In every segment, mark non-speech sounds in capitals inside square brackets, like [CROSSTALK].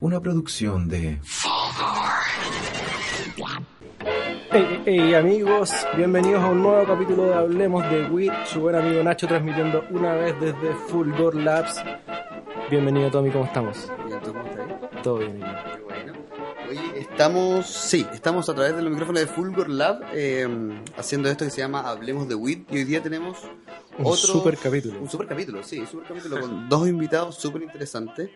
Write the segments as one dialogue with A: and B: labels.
A: Una producción de
B: Hey, hey, amigos, bienvenidos a un nuevo capítulo de Hablemos de WIT, su buen amigo Nacho transmitiendo una vez desde Fulgor Labs. Bienvenido Tommy, ¿cómo estamos?
C: Bien, ¿tú cómo estás?
B: Todo bien.
C: Qué bueno. Oye, estamos, sí, estamos a través de los micrófonos de Fulgor Lab eh, haciendo esto que se llama Hablemos de WIT y hoy día tenemos
B: Un
C: otro
B: super capítulo.
C: Un super capítulo, sí, un super capítulo con dos invitados súper interesantes.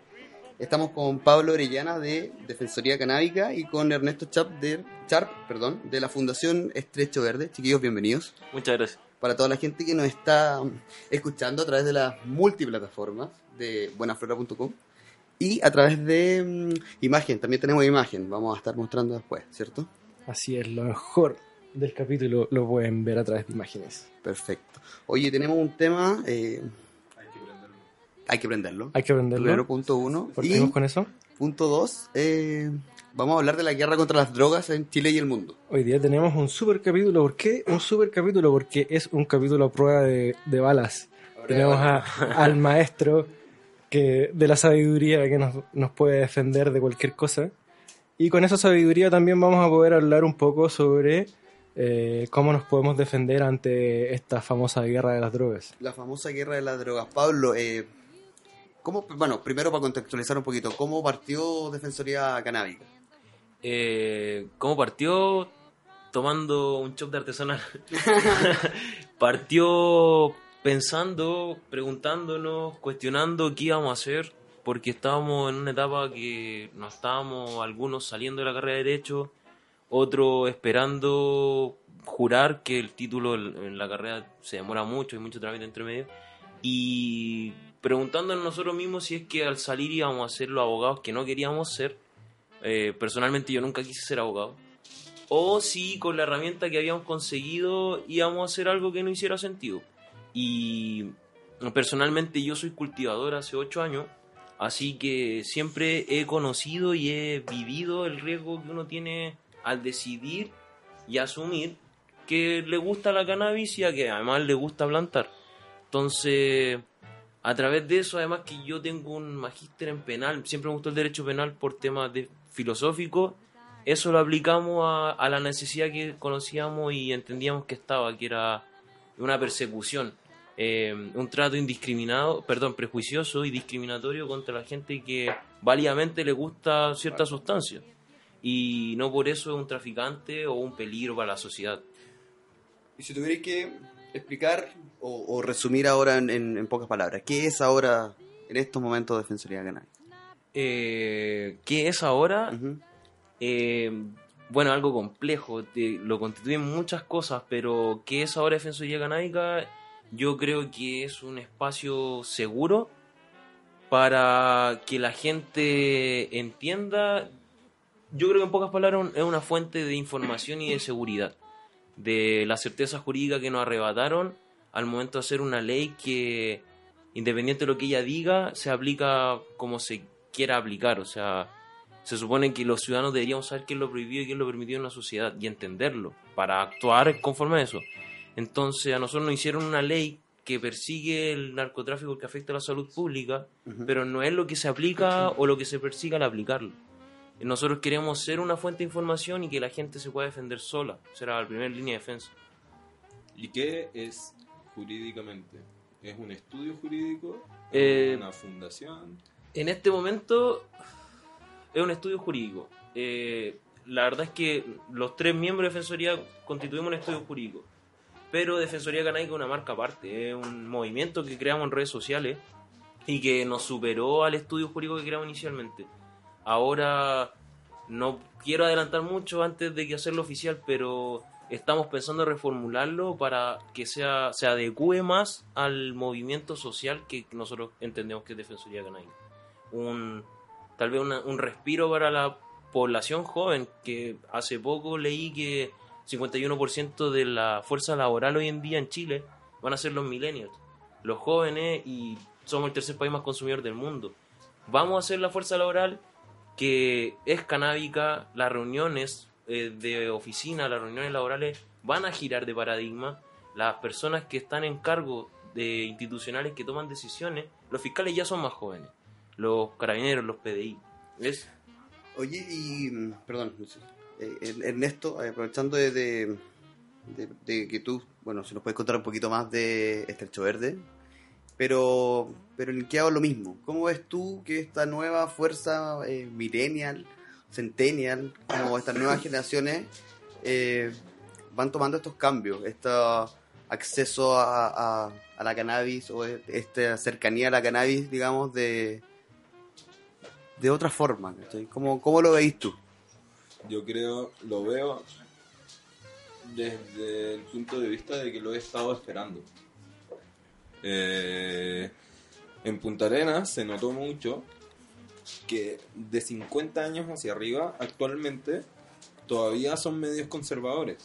C: Estamos con Pablo Orellana de Defensoría Canábica y con Ernesto Chap de, Charp perdón, de la Fundación Estrecho Verde. Chiquillos, bienvenidos.
D: Muchas gracias.
C: Para toda la gente que nos está escuchando a través de las multiplataformas de buenaflora.com y a través de mm, imagen, también tenemos imagen, vamos a estar mostrando después, ¿cierto?
B: Así es, lo mejor del capítulo lo pueden ver a través de imágenes.
C: Perfecto. Oye, tenemos un tema... eh, hay que prenderlo.
B: Hay que aprenderlo.
C: Primero, punto uno. Y
B: ¿Partimos con eso?
C: punto dos, eh, vamos a hablar de la guerra contra las drogas en Chile y el mundo.
B: Hoy día tenemos un super capítulo. ¿Por qué un super capítulo? Porque es un capítulo a prueba de, de balas. Tenemos a- [LAUGHS] al maestro que, de la sabiduría que nos, nos puede defender de cualquier cosa. Y con esa sabiduría también vamos a poder hablar un poco sobre eh, cómo nos podemos defender ante esta famosa guerra de las drogas.
C: La famosa guerra de las drogas. Pablo, eh, ¿cómo, bueno, primero para contextualizar un poquito, ¿cómo partió Defensoría Canábica?
D: Eh, ¿Cómo partió? Tomando un chop de artesanal. [LAUGHS] [LAUGHS] partió pensando, preguntándonos, cuestionando qué íbamos a hacer, porque estábamos en una etapa que no estábamos algunos saliendo de la carrera de Derecho, otros esperando jurar que el título en en la carrera se demora mucho, hay mucho trámite entre medio, y preguntándonos nosotros mismos si es que al salir íbamos a ser los abogados que no queríamos ser, eh, personalmente yo nunca quise ser abogado. O si con la herramienta que habíamos conseguido íbamos a hacer algo que no hiciera sentido. Y personalmente yo soy cultivador hace 8 años, así que siempre he conocido y he vivido el riesgo que uno tiene al decidir y asumir que le gusta la cannabis y a que además le gusta plantar. Entonces, a través de eso, además que yo tengo un magíster en penal, siempre me gustó el derecho penal por temas de filosóficos, eso lo aplicamos a, la necesidad que conocíamos y entendíamos que estaba, que era una persecución, eh, un trato indiscriminado, perdón, prejuicioso y discriminatorio contra la gente que válidamente le gusta cierta sustancia. Y no por eso es un traficante o un peligro para la sociedad.
C: Y si tuvierais que explicar o, o resumir ahora en, en- en pocas palabras, ¿qué es ahora, en estos momentos, Defensoría Canábica?
D: Eh, ¿Qué es ahora? Eh, bueno, algo complejo, te- lo constituyen muchas cosas, pero ¿qué es ahora Defensoría Canábica? Yo creo que es un espacio seguro para que la gente entienda. Yo creo que en pocas palabras es una fuente de información y de seguridad, de la certeza jurídica que nos arrebataron al momento de hacer una ley que, independiente de lo que ella diga, se aplica como se quiera aplicar. O sea, se supone que los ciudadanos deberíamos saber qué es lo prohibido y qué es lo permitido en la sociedad y entenderlo para actuar conforme a eso. Entonces a nosotros nos hicieron una ley que persigue el narcotráfico que afecta a la salud pública, pero no es lo que se aplica o lo que se persigue al aplicarlo. Nosotros queremos ser una fuente de información y que la gente se pueda defender sola. Será la primera línea de defensa.
E: ¿Y qué es jurídicamente? ¿Es un estudio jurídico?
D: Eh,
E: ¿Una fundación?
D: En este momento es un estudio jurídico. Eh, la verdad es que los tres miembros de Defensoría constituimos un estudio jurídico. Pero Defensoría Canábica es una marca aparte, es un movimiento que creamos en redes sociales y que nos superó al estudio jurídico que creamos inicialmente. Ahora no quiero adelantar mucho antes de que hacerlo oficial, pero estamos pensando en reformularlo para que sea se adecue más al movimiento social que nosotros entendemos que es Defensoría Canábica. Un, tal vez un respiro para la población joven, que hace poco leí que 51% de la fuerza laboral hoy en día en Chile van a ser los millennials, los jóvenes y somos el tercer país más consumidor del mundo. Vamos a hacer la fuerza laboral que es canábica, las reuniones eh, de oficina, las reuniones laborales van a girar de paradigma, las personas que están en cargo de institucionales que toman decisiones, los fiscales ya son más jóvenes, los carabineros, los PDI. Es
C: Oye, y. mm, Perdón, eh, Er- Ernesto, eh, aprovechando de, de, de- de que tú, bueno, si nos puedes contar un poquito más de Estrecho Verde, pero, pero hago lo mismo. ¿Cómo ves tú que esta nueva fuerza eh, millennial, centennial, como estas nuevas generaciones eh, van tomando estos cambios, este acceso a, a- la cannabis o esta cercanía a la cannabis, digamos, de, de otra forma? ¿cachai? ¿Cómo, ¿Cómo lo veis tú?
E: Yo creo, lo veo desde el punto de vista de que lo he estado esperando. Eh, en Punta Arenas se notó mucho que de 50 años hacia arriba, actualmente, todavía son medios conservadores.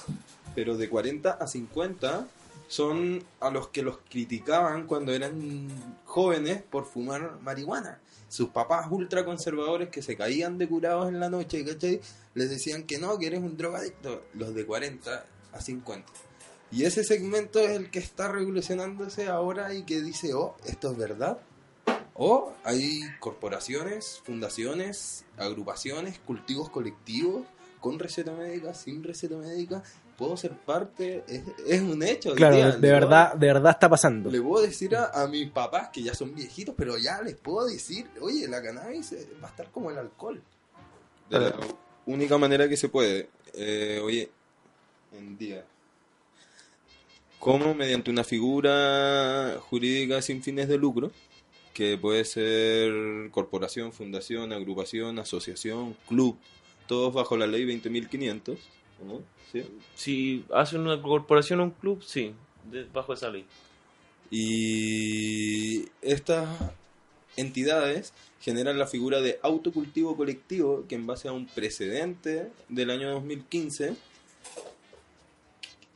E: Pero de 40 a 50 son a los que los criticaban cuando eran jóvenes por fumar marihuana. Sus papás ultraconservadores que se caían de curados en la noche, ¿cachai? Les decían que no, que eres un drogadicto. Los de 40 a 50. Y ese segmento es el que está revolucionándose ahora y que dice, oh, esto es verdad. O hay corporaciones, fundaciones, agrupaciones, cultivos colectivos, con receta médica, sin receta médica. Puedo ser parte, es, es un hecho.
B: Claro,
E: día.
B: de,
E: puedo-
B: verdad, de verdad está pasando.
E: Le puedo decir a, a mis papás que ya son viejitos, pero ya les puedo decir, oye, la cannabis eh, va a estar como el alcohol. De la única manera que se puede, eh, oye, en día. Como mediante una figura jurídica sin fines de lucro, que puede ser corporación, fundación, agrupación, asociación, club, todos bajo la ley 20.500, ¿no? ¿Sí?
D: si hacen una corporación o un club, sí, bajo esa ley.
E: Y estas entidades generan la figura de autocultivo colectivo que en base a un precedente del año 2015,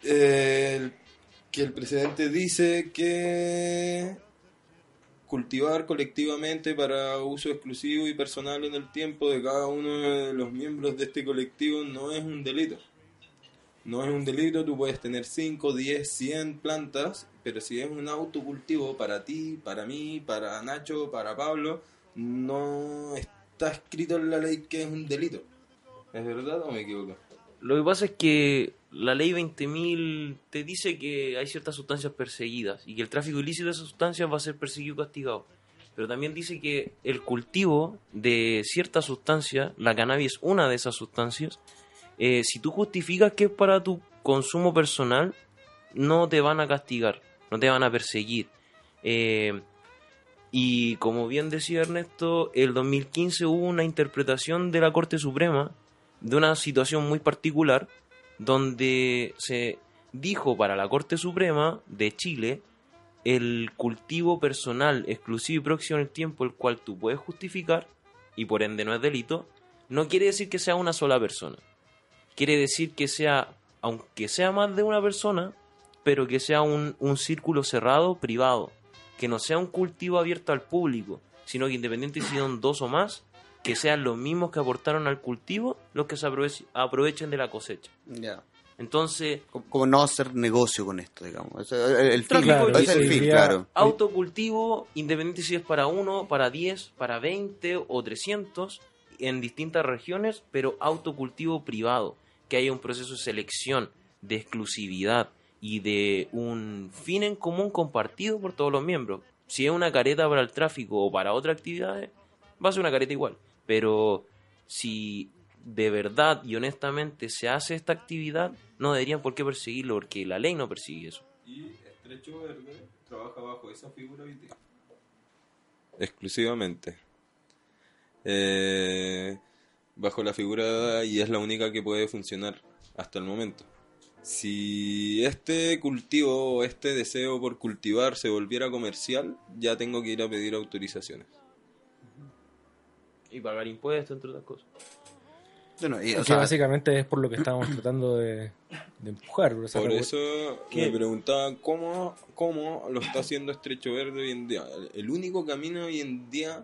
E: el- que el precedente dice que cultivar colectivamente para uso exclusivo y personal en el tiempo de cada uno de los miembros de este colectivo no es un delito. No es un delito, tú puedes tener 5, 10, 100 plantas, pero si es un autocultivo para ti, para mí, para Nacho, para Pablo, no está escrito en la ley que es un delito. ¿Es verdad o me equivoco?
D: Lo que pasa es que la ley 20.000 te dice que hay ciertas sustancias perseguidas y que el tráfico ilícito de esas sustancias va a ser perseguido y castigado. Pero también dice que el cultivo de ciertas sustancias, la cannabis es una de esas sustancias, eh, si tú justificas que es para tu consumo personal, no te van a castigar, no te van a perseguir. Eh, y como bien decía Ernesto, el 2015 hubo una interpretación de la Corte Suprema de una situación muy particular donde se dijo para la Corte Suprema de Chile el cultivo personal exclusivo y próximo en el tiempo el cual tú puedes justificar y por ende no es delito, no quiere decir que sea una sola persona. Quiere decir que sea, aunque sea más de una persona, pero que sea un, un círculo cerrado, privado, que no sea un cultivo abierto al público, sino que independiente si son dos o más, que sean los mismos que aportaron al cultivo los que se aprove- aprovechen de la cosecha.
C: Ya.
D: Entonces,
C: Como- no hacer negocio con esto, digamos. El, el fin,
D: Tráfico
C: ese es el fin, claro.
D: autocultivo, independiente si es para uno, para 10, para 20 o 300, en distintas regiones, pero autocultivo privado, que haya un proceso de selección, de exclusividad y de un fin en común compartido por todos los miembros. Si es una careta para el tráfico o para otras actividades, va a ser una careta igual. Pero si de verdad y honestamente se hace esta actividad, no deberían por qué perseguirlo, porque la ley no persigue eso.
E: Y Estrecho Verde trabaja bajo esa figura. Exclusivamente. Eh, bajo la figura y es la única que puede funcionar hasta el momento. Si este cultivo este deseo por cultivar se volviera comercial, ya tengo que ir a pedir autorizaciones.
D: Y pagar impuestos, entre otras cosas.
C: Bueno, y, o
B: que
C: sea,
B: básicamente es por lo que estamos [CLEARS THROAT] tratando de, de empujar. o sea,
E: Por eso
D: ¿Qué?
E: me preguntaba cómo, cómo lo está haciendo Estrecho Verde hoy en día. El único camino hoy en día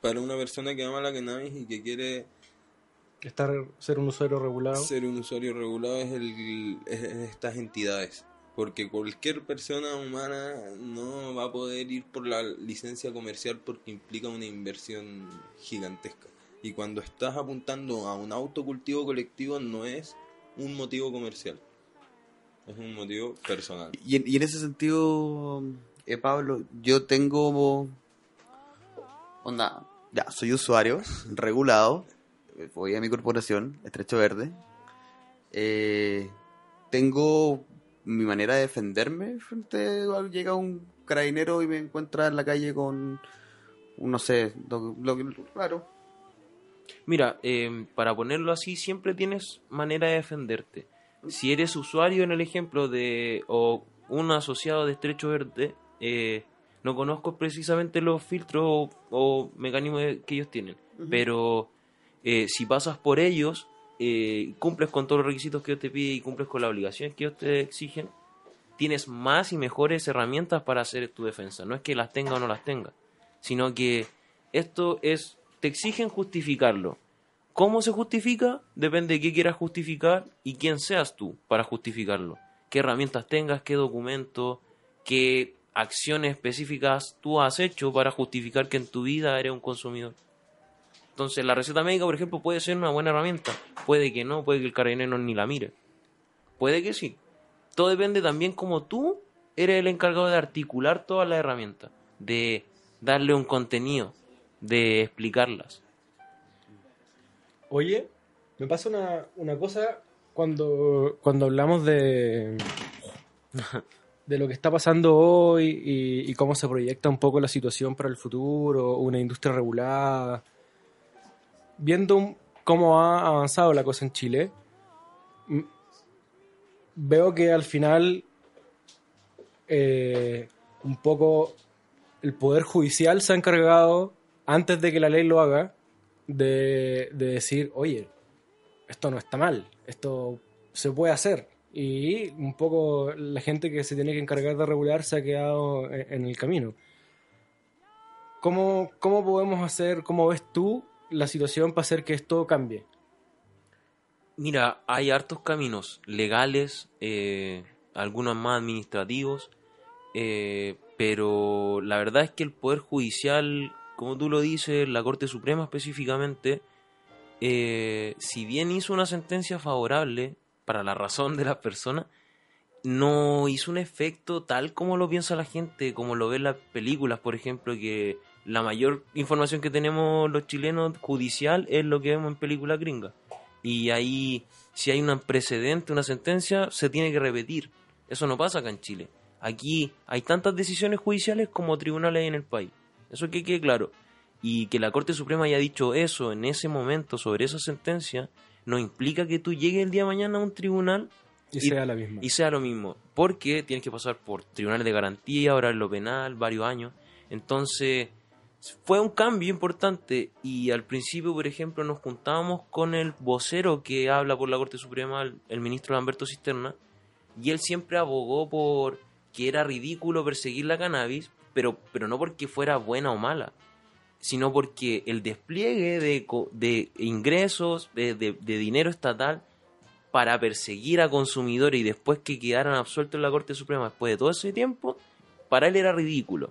E: para una persona que ama la cannabis y que quiere
B: estar, ser un usuario regulado.
E: ser un usuario regulado es, el, es estas entidades. Porque cualquier persona humana no va a poder ir por la licencia comercial porque implica una inversión gigantesca. Y cuando estás apuntando a un autocultivo colectivo no es un motivo comercial. Es un motivo personal.
C: y, en, ese sentido, eh, Pablo, yo tengo. Onda, ya, soy usuario, regulado. eh, Voy a mi corporación, Estrecho Verde. Eh, tengo mi manera de defenderme frente a llega un carabinero y me encuentra en la calle con no sé, lo, claro.
D: Mira, eh, para ponerlo así, siempre tienes manera de defenderte. Si eres usuario en el ejemplo de o un asociado de Estrecho Verde, eh, no conozco precisamente los filtros o, o mecanismos que ellos tienen, pero eh, si pasas por ellos, eh, cumples con todos los requisitos que ellos te piden y cumples con las obligaciones que ellos te exigen, tienes más y mejores herramientas para hacer tu defensa. No es que las tenga o no las tenga, sino que esto es, te exigen justificarlo. ¿Cómo se justifica? Depende de qué quieras justificar y quién seas tú para justificarlo. Qué herramientas tengas, qué documentos, qué acciones específicas tú has hecho para justificar que en tu vida eres un consumidor. Entonces, la receta médica, por ejemplo, puede ser una buena herramienta. Puede que no, puede que el carabinero ni la mire. Puede que sí. Todo depende también como tú eres el encargado de articular todas las herramientas, de darle un contenido, de explicarlas.
B: Oye, me pasa una, una cosa cuando, cuando hablamos de, [LAUGHS] de lo que está pasando hoy y, y cómo se proyecta un poco la situación para el futuro, una industria regulada. Viendo cómo ha avanzado la cosa en Chile, veo que al final eh, un poco el Poder Judicial se ha encargado, antes de que la ley lo haga, de, de decir, oye, esto no está mal, esto se puede hacer. Y un poco la gente que se tiene que encargar de regular se ha quedado en, en el camino. ¿Cómo, ¿Cómo podemos hacer, cómo ves tú la situación para hacer que esto cambie?
D: Mira, hay hartos caminos legales, eh, algunos más administrativos, eh, pero la verdad es que el Poder Judicial, como tú lo dices, la Corte Suprema específicamente, eh, si bien hizo una sentencia favorable para la razón de las personas, no hizo un efecto tal como lo piensa la gente, como lo ve las películas, por ejemplo, que la mayor información que tenemos los chilenos judicial es lo que vemos en películas gringas. Y ahí, si hay un precedente, una sentencia, se tiene que repetir. Eso no pasa acá en Chile. Aquí hay tantas decisiones judiciales como tribunales en el país. Eso que quede claro. Y que la Corte Suprema haya dicho eso en ese momento sobre esa sentencia, no implica que tú llegues el día de mañana a un tribunal
B: Y,
D: Y-
B: sea la misma.
D: y sea lo mismo. Porque tienes que pasar por tribunales de garantía, ahora en lo penal, varios años. Entonces, fue un cambio importante. Y al principio, por ejemplo, nos juntábamos con el vocero que habla por la Corte Suprema, el, ministro Lamberto Cisterna. Y él siempre abogó por que era ridículo perseguir la cannabis, pero, pero no porque fuera buena o mala, sino porque el despliegue de, de ingresos, de, de- de dinero estatal, para perseguir a consumidores y después que quedaran absueltos en la Corte Suprema después de todo ese tiempo, para él era ridículo.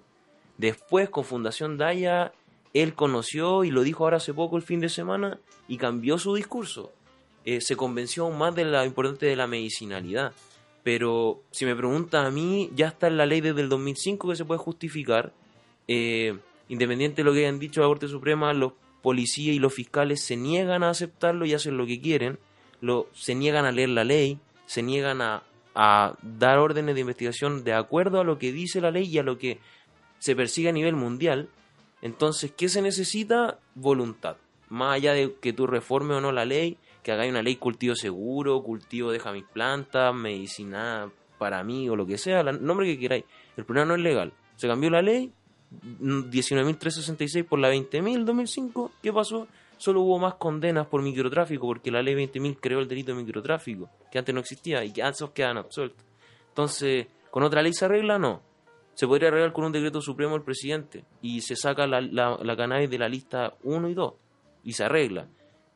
D: Después, con Fundación Daya, él conoció y lo dijo ahora hace poco el fin de semana y cambió su discurso. Eh, se convenció aún más de la importancia de la medicinalidad. Pero si me pregunta a mí, ya está en la ley desde el 2005 que se puede justificar. Eh, independiente de lo que hayan dicho la Corte Suprema, los policías y los fiscales se niegan a aceptarlo y hacen lo que quieren. Lo, se niegan a leer la ley, se niegan a, a dar órdenes de investigación de acuerdo a lo que dice la ley y a lo que se persigue a nivel mundial. Entonces, ¿qué se necesita? Voluntad. Más allá de que tú reformes o no la ley, que hagáis una ley cultivo seguro, cultivo deja mis plantas, medicina para mí o lo que sea, el nombre que queráis. El problema no es legal. Se cambió la ley, 19.366 por la 20.000 2005, ¿qué pasó? Solo hubo más condenas por microtráfico porque la ley 20.000 creó el delito de microtráfico, que antes no existía y que antes quedan absueltos. Entonces, ¿con otra ley se arregla? No. Se podría arreglar con un decreto supremo del presidente y se saca la, la, de la lista 1 y 2 y se arregla.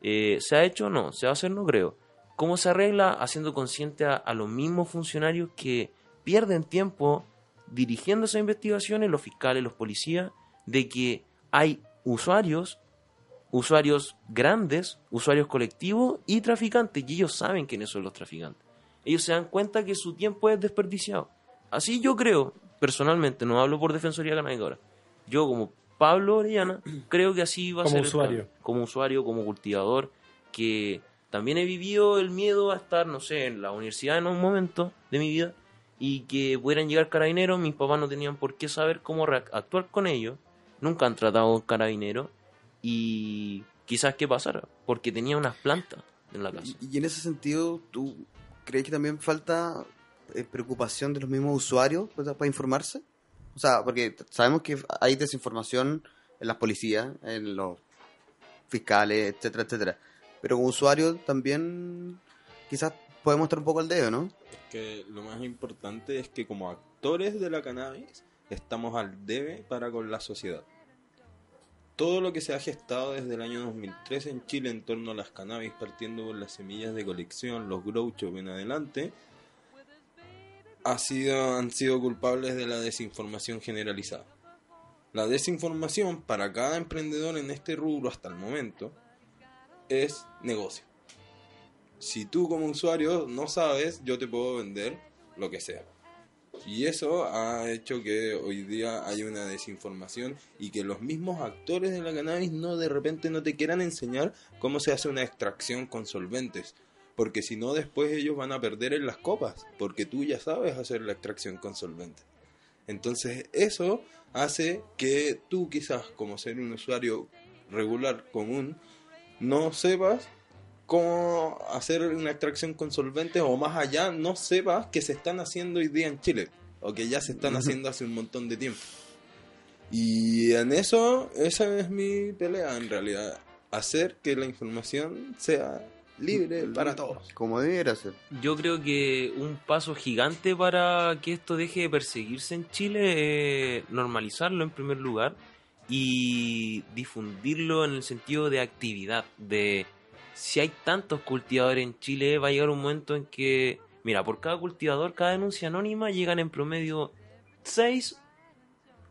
D: Eh, ¿Se ha hecho? No. ¿Se va a hacer? No creo. ¿Cómo se arregla? Haciendo consciente a, a los mismos funcionarios que pierden tiempo dirigiendo esas investigaciones, los fiscales, los policías, de que hay usuarios, usuarios grandes, usuarios colectivos y traficantes, y ellos saben quiénes son los traficantes. Ellos se dan cuenta que su tiempo es desperdiciado. Así yo creo, personalmente, no hablo por Defensoría Canábica ahora. Yo como Pablo Orellana, [CLEARS THROAT] creo que así va a
B: Como
D: ser. el
B: usuario.
D: cambio. Como usuario, como cultivador, que también he vivido el miedo a estar, no sé, en la universidad en un momento de mi vida y que pudieran llegar carabineros, mis papás no tenían por qué saber cómo actuar con ellos, nunca han tratado con carabineros y quizás qué pasara, porque tenía unas plantas en la casa.
C: Y, y en ese sentido, ¿tú crees que también falta preocupación de los mismos usuarios pues, para informarse? O sea, porque sabemos que hay desinformación en las policías, en los fiscales, etcétera, etcétera. Pero como usuario también quizás podemos estar un poco al dedo, ¿no?
E: que lo más importante es que como actores de la cannabis estamos al debe para con la sociedad. Todo lo que se ha gestado desde el año 2003 en Chile en torno a las cannabis, partiendo por las semillas de colección, los grow en adelante, ha sido, han sido culpables de la desinformación generalizada. La desinformación para cada emprendedor en este rubro hasta el momento es negocio si tú como usuario no sabes, yo te puedo vender lo que sea. Y eso ha hecho que hoy día haya una desinformación y que los mismos actores de la cannabis no de repente no te quieran enseñar cómo se hace una extracción con solventes. Porque si no, después ellos van a perder en las copas, porque tú ya sabes hacer la extracción con solventes. Entonces eso hace que tú quizás como ser un usuario regular común no sepas cómo hacer una extracción con solventes o más allá no sepas que se están haciendo hoy día en Chile o que ya se están haciendo hace un montón de tiempo. Y en eso, esa es mi pelea en realidad, hacer que la información sea libre para todos.
C: Como debiera ser.
D: Yo creo que un paso gigante para que esto deje de perseguirse en Chile es normalizarlo en primer lugar y difundirlo en el sentido de actividad, de si hay tantos cultivadores en Chile va a llegar un momento en que, mira, por cada cultivador, cada denuncia anónima llegan en promedio 6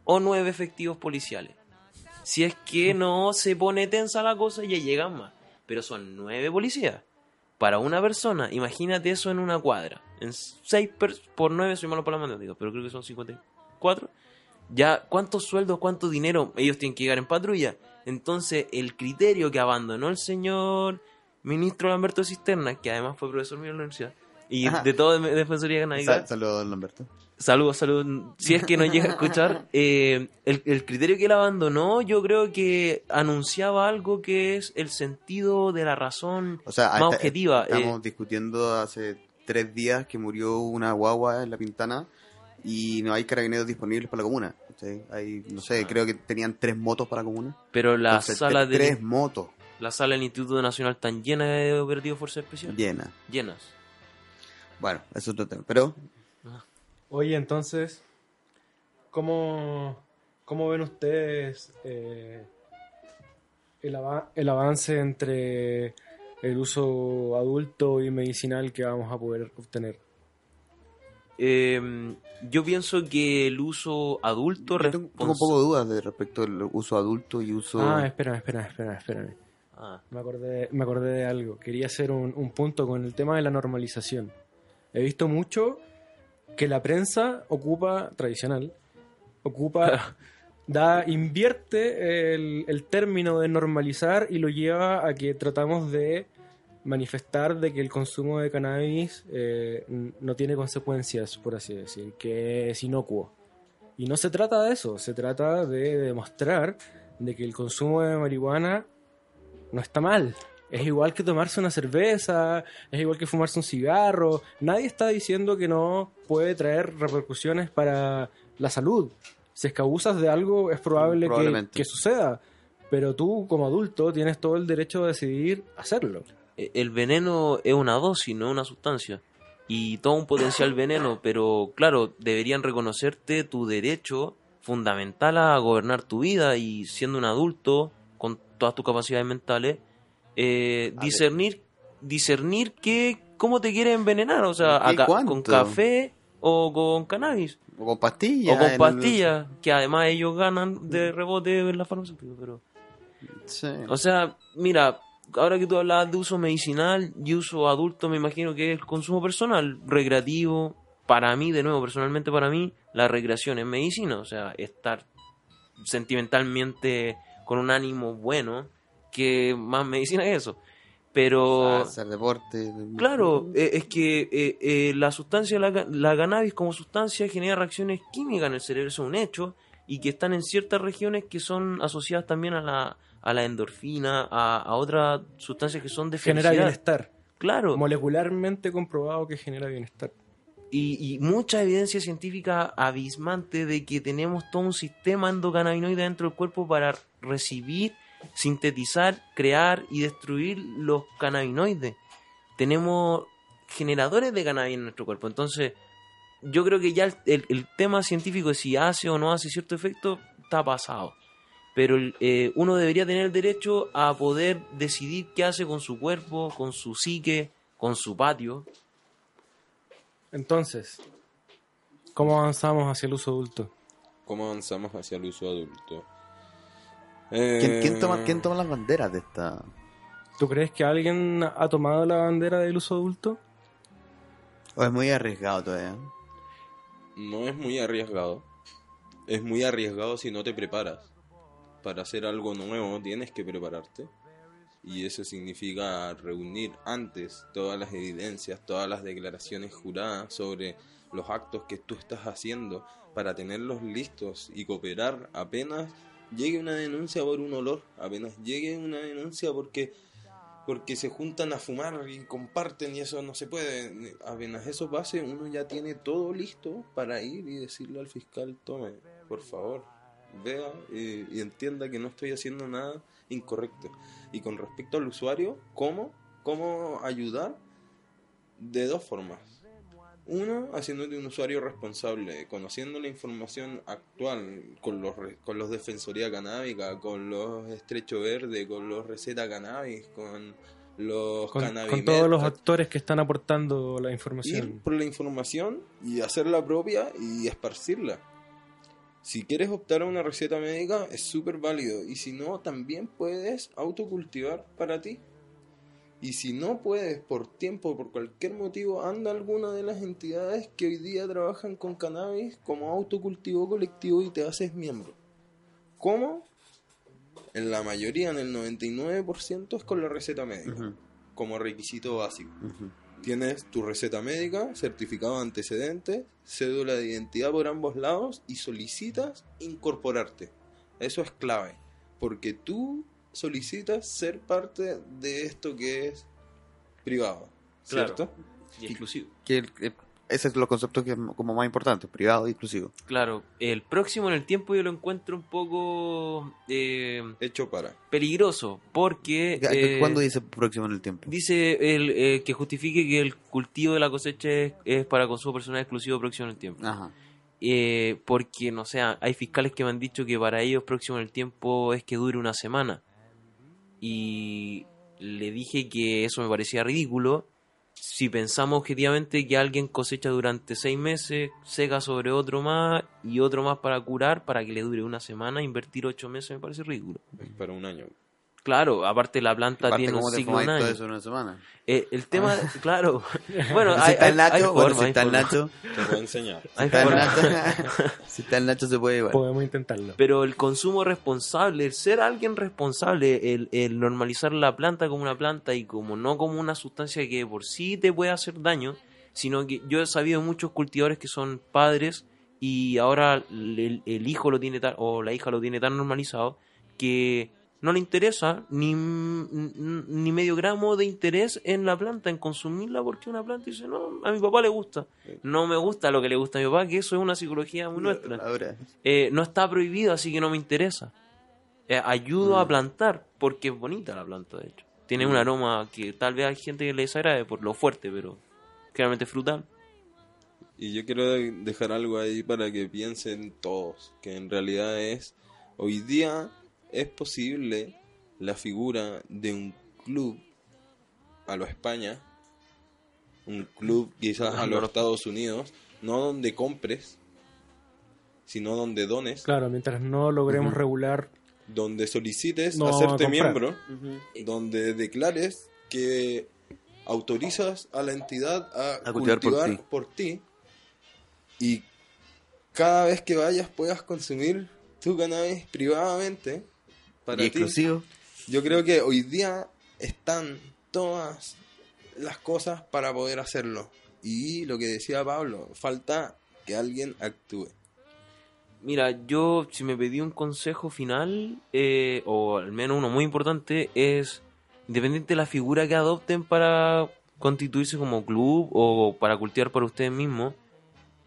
D: o 9 efectivos policiales. Si es que no se pone tensa la cosa, ya llegan más. Pero son 9 policías para una persona, imagínate eso en una cuadra. En 6 por 9, soy malo para la matemática, pero creo que son 54. Ya, ¿cuántos sueldos, cuánto dinero ellos tienen que llegar en patrulla? Entonces, el criterio que abandonó el señor ministro Lamberto Cisterna, que además fue profesor mío en la universidad, y
C: Ajá.
D: de todo de Defensoría Canábica,
C: Sal- Saludos, don Lamberto.
D: Saludos, saludos. Si es que no llega a escuchar, [LAUGHS] eh, el, el criterio que él abandonó, yo creo que anunciaba algo que es el sentido de la razón
C: O sea,
D: más objetiva. eh,
C: Estamos discutiendo hace tres días que murió una guagua en la Pintana y no hay carabineros disponibles para la comuna. ¿sí? Hay, no sé, creo que tenían tres motos para la comuna.
D: pero la
C: Entonces,
D: sala de
C: Tres motos
D: la sala del Instituto Nacional tan llena de operativos Fuerza Especial.
C: llenas.
D: Llenas.
C: Bueno, eso es otro tema. Pero
B: Oye, entonces, ¿cómo, cómo ven ustedes eh, el, ava- el avance entre el uso adulto y medicinal que vamos a poder obtener?
D: Eh, yo pienso que el uso adulto
C: yo tengo, tengo un poco de dudas de respecto al uso adulto y uso...
B: Ah, espera, espera, espera, espérame.
D: Ah,
B: Me acordé, me acordé de algo. Quería hacer un, un punto con el tema de la normalización. He visto mucho que la prensa ocupa, tradicional, ocupa, da, invierte el, el término de normalizar y lo lleva a que tratamos de manifestar de que el consumo de cannabis eh, no tiene consecuencias, por así decir, que es inocuo. Y no se trata de eso, se trata de demostrar de que el consumo de marihuana no está mal. Es igual que tomarse una cerveza, es igual que fumarse un cigarro. Nadie está diciendo que no puede traer repercusiones para la salud. Si es que abusas de algo, es probable que, que suceda. Pero tú, como adulto, tienes todo el derecho de decidir hacerlo.
D: Eh, El veneno es una dosis, no una sustancia. Y todo un potencial veneno, pero claro, deberían reconocerte tu derecho fundamental a gobernar tu vida y siendo un adulto con todas tus capacidades mentales, eh, discernir, discernir qué, cómo te quieres envenenar, o sea, con café o con cannabis
C: O con pastillas.
D: o con pastillas, que además ellos ganan de rebote en la farmacéutica, pero
C: Sí.
D: o sea, mira, ahora que tú hablabas de uso medicinal y uso adulto, me imagino que es el consumo personal, recreativo. Para mí, de nuevo, personalmente para mí, la recreación es medicina. O sea, estar sentimentalmente con un ánimo bueno, que más medicina que eso. Pero,
C: hacer deporte.
D: claro, eh, es que eh, eh, la sustancia, la, la cannabis como sustancia genera reacciones químicas en el cerebro, eso es un hecho, y que están en ciertas regiones que son asociadas también a la, a la endorfina, a, a otras sustancias que son de
B: Genera
D: felicidad.
B: bienestar.
D: Claro,
B: Molecularmente comprobado que genera bienestar.
D: y, y mucha evidencia científica abismante de que tenemos todo un sistema endocannabinoide dentro del cuerpo para recibir, sintetizar, crear y destruir los cannabinoides. Tenemos generadores de cannabis en nuestro cuerpo. Entonces, yo creo que ya el, el- el tema científico de si hace o no hace cierto efecto está pasado. Pero eh, uno debería tener el derecho a poder decidir qué hace con su cuerpo, con su psique, con su patio.
B: Entonces, ¿cómo avanzamos hacia el uso adulto?
E: ¿Cómo avanzamos hacia el uso adulto?
C: ¿Quién, quién
E: Eh,
C: toma, ¿Quién toma las banderas de esta?
B: ¿Tú crees que alguien ha tomado la bandera del uso adulto?
C: ¿O es muy arriesgado todavía?
E: No es muy arriesgado. Es muy arriesgado si no te preparas. Para hacer algo nuevo tienes que prepararte. Y eso significa reunir antes todas las evidencias, todas las declaraciones juradas sobre los actos que tú estás haciendo para tenerlos listos y cooperar apenas llegue una denuncia por un olor, apenas llegue una denuncia porque porque se juntan a fumar y comparten y eso no se puede. Apenas eso pase, uno ya tiene todo listo para ir y decirle al fiscal, tome, por favor, vea y, y entienda que no estoy haciendo nada incorrecto. Y con respecto al usuario, ¿cómo? ¿Cómo ayudar? De dos formas. Uno, haciéndote un usuario responsable, conociendo la información actual con los, con los Defensoría Canábica, con los Estrecho Verde, con los Receta Cannabis, con los
B: Con,
E: Cannabis
B: con todos los actores que están aportando la
E: ir
B: información.
E: por la información y hacerla propia y esparcirla. Si quieres optar a una receta médica es súper válido y si no también puedes autocultivar para ti. Y si no puedes por tiempo, por cualquier motivo, anda a alguna de las entidades que hoy día trabajan con cannabis como autocultivo colectivo y te haces miembro. ¿Cómo? En la mayoría, en el 99% es con la receta médica, como requisito básico. Tienes tu receta médica, certificado de antecedentes, cédula de identidad por ambos lados y solicitas incorporarte. Eso es clave, porque tú solicitas ser parte de esto que es privado,
D: Claro.
E: ¿cierto?
D: Y exclusivo.
C: Que el- ese es los conceptos que es como más importantes, privado e inclusivo.
D: Claro, el próximo en el tiempo yo lo encuentro un poco eh,
E: Hecho para.
D: peligroso, porque... eh,
C: ¿Cuándo dice próximo en el tiempo?
D: Dice el, eh, que justifique que el cultivo de la cosecha es, es para consumo personal exclusivo próximo en el tiempo.
C: Ajá.
D: Eh, porque, no sé, hay fiscales que me han dicho que para ellos próximo en el tiempo es que dure una semana. Y le dije que eso me parecía ridículo. Si pensamos objetivamente que alguien cosecha durante seis meses, seca sobre otro más y otro más para curar, para que le dure una semana, invertir ocho meses me parece ridículo.
E: Para un año.
D: Claro, aparte la planta
C: Aparte,
D: tiene un
C: ¿cómo te
D: ciclo un
C: todo eso en una semana?
D: Eh, el tema, claro. [LAUGHS] Bueno,
C: si
D: hay,
C: está el
D: hay- hay
C: Nacho, bueno, si está el. Nacho,
E: Te puedo enseñar.
D: Hay
C: está el. Nacho, si está el Nacho se puede llevar.
B: Podemos intentarlo.
D: Pero el consumo responsable, el ser alguien responsable, el, el normalizar la planta como una planta y como no como una sustancia que por sí te puede hacer daño, sino que yo he sabido muchos cultivadores que son padres y ahora el, el hijo lo tiene tan, o la hija lo tiene tan normalizado que no le interesa ni, ni medio gramo de interés en la planta, en consumirla, porque una planta dice, no, a mi papá le gusta. No me gusta lo que le gusta a mi papá, que eso es una psicología muy nuestra. Eh, no está prohibido, así que no me interesa. Eh, ayudo a plantar, porque es bonita la planta, de hecho. Tiene un aroma que tal vez hay gente que le desagrade por lo fuerte, pero generalmente es frutal.
E: Y yo quiero de- dejar algo ahí para que piensen todos, que en realidad es, hoy día es posible la figura de un club a lo España, un club quizás a los Estados Unidos, no donde compres, sino donde dones,
B: Claro, mientras no logremos regular.
E: donde solicites
B: No,
E: hacerte miembro, donde declares que autorizas a la entidad a,
C: A cultivar por
E: cultivar
C: ti.
E: por ti y cada vez que vayas puedas consumir tu cannabis privadamente para
C: y
E: ti.
C: exclusivo.
E: Yo creo que hoy día están todas las cosas para poder hacerlo. Y lo que decía Pablo, falta que alguien actúe.
D: Mira, yo si me pedí un consejo final, eh, o al menos uno muy importante, es independiente de la figura que adopten para constituirse como club o para cultivar para ustedes mismos,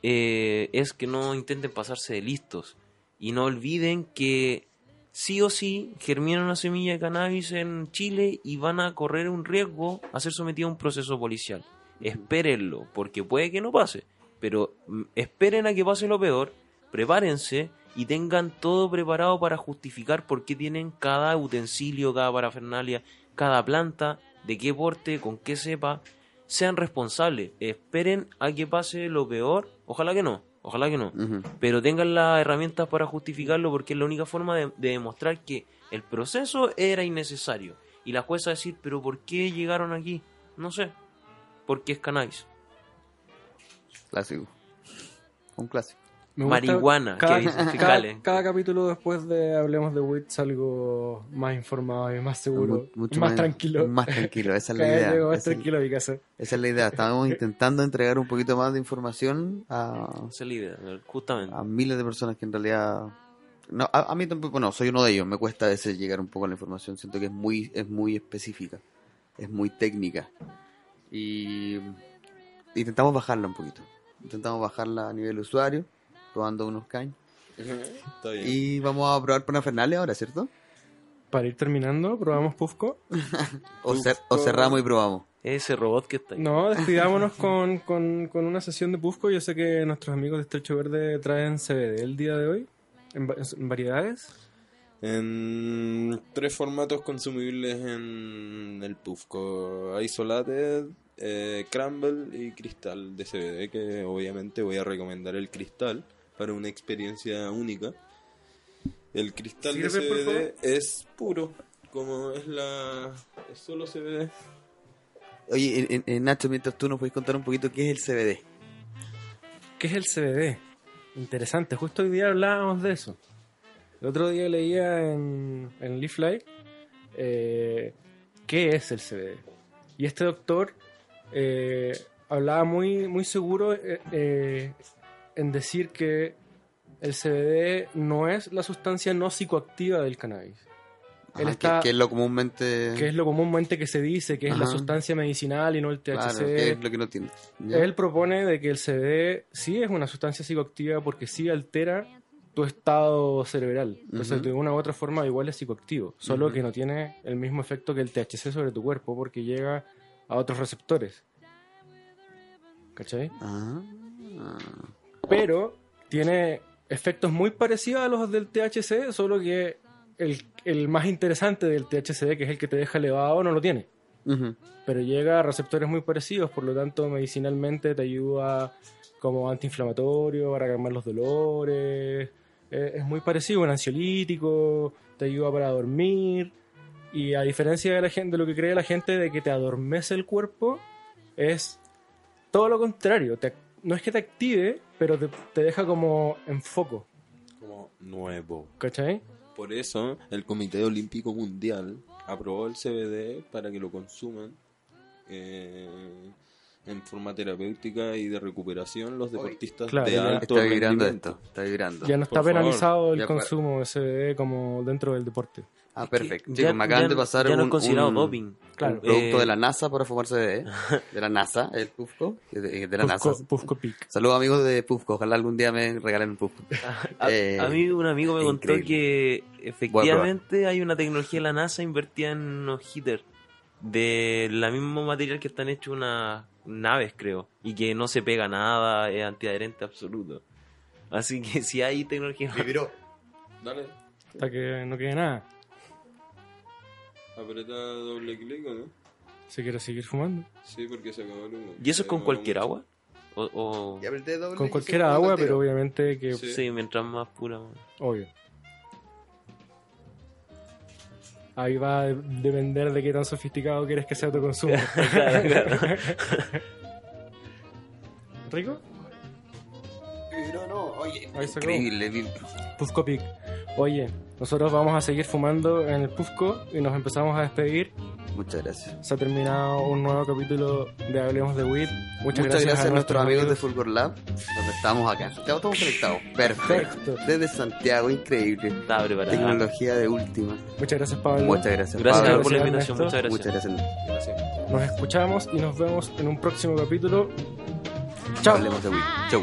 D: eh, es que no intenten pasarse de listos y no olviden que sí o sí germina una semilla de cannabis en Chile y van a correr un riesgo a ser sometidos a un proceso policial. Espérenlo, porque puede que no pase, pero mm, esperen a que pase lo peor, prepárense y tengan todo preparado para justificar por qué tienen cada utensilio, cada parafernalia, cada planta, de qué porte, con qué cepa. Sean responsables, esperen a que pase lo peor, ojalá que no, ojalá que no pero tengan las herramientas para justificarlo porque es la única forma de, de demostrar que el proceso era innecesario. Y la jueza decir, pero ¿por qué llegaron aquí? No sé, porque es cannabis.
C: Clásico. Un clásico.
B: Me gusta
D: Marihuana,
B: cada,
D: que dicen [LAUGHS]
B: cada- capítulo después de Hablemos de WIT salgo más informado y más seguro,
C: Mu- mucho
B: más, tranquilo.
C: Más tranquilo, esa es la idea.
B: llego más
C: Esa es-
B: tranquilo a mi casa.
C: Esa es la idea. Estábamos intentando entregar un poquito más de información a,
D: Esa es la idea, justamente.
C: a miles de personas que en realidad... No, a, a mí tampoco, no, soy uno de ellos. Me cuesta a veces llegar un poco a la información. Siento que es muy, es muy específica. Es muy técnica. Y intentamos bajarla un poquito. Intentamos bajarla a nivel usuario, probando unos caños.
E: Está bien.
C: Y vamos a probar Fernández ahora, ¿cierto?
B: Para ir terminando, probamos Pufco. [LAUGHS]
C: O, cer- o cerramos y probamos.
D: Ese robot que está ahí.
B: No, despidámonos [LAUGHS] con, con, con una sesión de Pufco. Yo sé que nuestros amigos de Estrecho Verde traen CBD el día de hoy, en, va- en variedades.
E: En tres formatos consumibles en el Pufco: Isolated, eh, Crumble y Cristal de CBD. Que obviamente voy a recomendar el Cristal para una experiencia única. El Cristal de. CBD es puro, como es la. Es solo CBD.
C: Oye, en- Nacho, mientras tú nos puedes contar un poquito qué es el CBD.
B: ¿Qué es el CBD? Interesante, justo hoy día hablábamos de eso. El otro día leía en, en Leaflight eh, qué es el CBD. Y este doctor eh, hablaba muy, muy seguro eh, eh, en decir que el CBD no es la sustancia no psicoactiva del cannabis. Él
C: Ajá,
B: está-
C: que, que es lo comúnmente...
B: Que es lo comúnmente que se dice, que es la
C: Ajá.
B: sustancia medicinal y no el THC.
C: Claro, que es lo que no tiene. ¿Ya?
B: Él propone de que el CBD sí es una sustancia psicoactiva porque sí altera tu estado cerebral. Entonces,
C: Ujú.
B: de una u otra forma, igual es psicoactivo. Solo
C: Ujú.
B: que no tiene el mismo efecto que el THC sobre tu cuerpo porque llega a otros receptores. ¿Cachai?
C: Ah.
B: Pero tiene efectos muy parecidos a los del THC, solo que el, el más interesante del THC, que es el que te deja elevado, no lo tiene. Pero llega a receptores muy parecidos, por lo tanto medicinalmente te ayuda como antiinflamatorio para calmar los dolores, eh, es muy parecido, un ansiolítico, te ayuda para dormir y a diferencia de la gente, de lo que cree la gente de que te adormece el cuerpo, es todo lo contrario, te- no es que te active, pero te, te deja como en foco,
E: Como nuevo.
B: ¿cachai?
E: Por eso, el Comité Olímpico Mundial aprobó el CBD para que lo consuman eh, en forma terapéutica y de recuperación los deportistas
B: Claro,
E: de alto
C: Está vibrando
E: rendimiento.
C: esto, está vibrando.
B: Ya no está
E: Por favor,
B: penalizado el
C: ya
B: consumo de CBD como dentro del deporte.
C: Ah, perfecto.
D: ya-
C: Chicos, me acaban
D: ya-
C: de pasar
D: ya no
C: un,
D: es considerado
C: un-
D: doping.
B: Claro.
C: un producto
D: Eh,
C: de la NASA para fumarse de, de la NASA, el Pufco, de, de la NASA.
B: Pufco, Peak.
C: Saludos amigos de Pufco, ojalá algún día me regalen un Pufco. [LAUGHS]
D: A,
C: Eh,
D: a mí un amigo me contó
C: increíble.
D: que efectivamente hay una tecnología de la NASA invertida en unos hitters de la mismo material que están hechos unas naves, creo, y que no se pega nada, es antiadherente absoluto. Así que [LAUGHS] si hay tecnología...
E: Dale.
B: Hasta que no quede nada.
E: Apreta doble clic, ¿o no?
B: Si quieres seguir fumando.
E: Sí, porque se acabó el humo.
D: ¿Y eso es con
E: Se
D: cualquier agua? O, o-
C: Y apreté doble
B: Con cualquier
C: se
B: agua, pero obviamente que...
E: Sí.
D: Sí, mientras más pura.
B: Obvio. Ahí va a de- depender de qué tan sofisticado quieres que sea tu consumo. [LAUGHS]
D: Claro, claro.
B: ¿Rico?
C: No, no, oye,
B: Ahí se acabó.
C: increíble.
B: Pufco Peak. Oye, nosotros vamos a seguir fumando en el Pufco y nos empezamos a despedir.
C: Muchas gracias.
B: Se ha terminado un nuevo capítulo de Hablemos de Weed. Muchas,
C: Muchas gracias, a nuestros amigos de. Fulgor Lab, donde estamos acá. Estamos todos conectados. Perfecto. Desde Santiago, increíble.
D: Estaba preparada.
C: Tecnología de última.
B: Muchas gracias, Pablo.
C: Muchas gracias,
D: Gracias
C: Pablo.
D: por la invitación, muchas gracias.
C: Muchas gracias.
E: Gracias.
B: Nos escuchamos y nos vemos en un próximo capítulo. Chao.
C: Hablemos de Wii. Chau.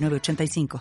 F: 906985.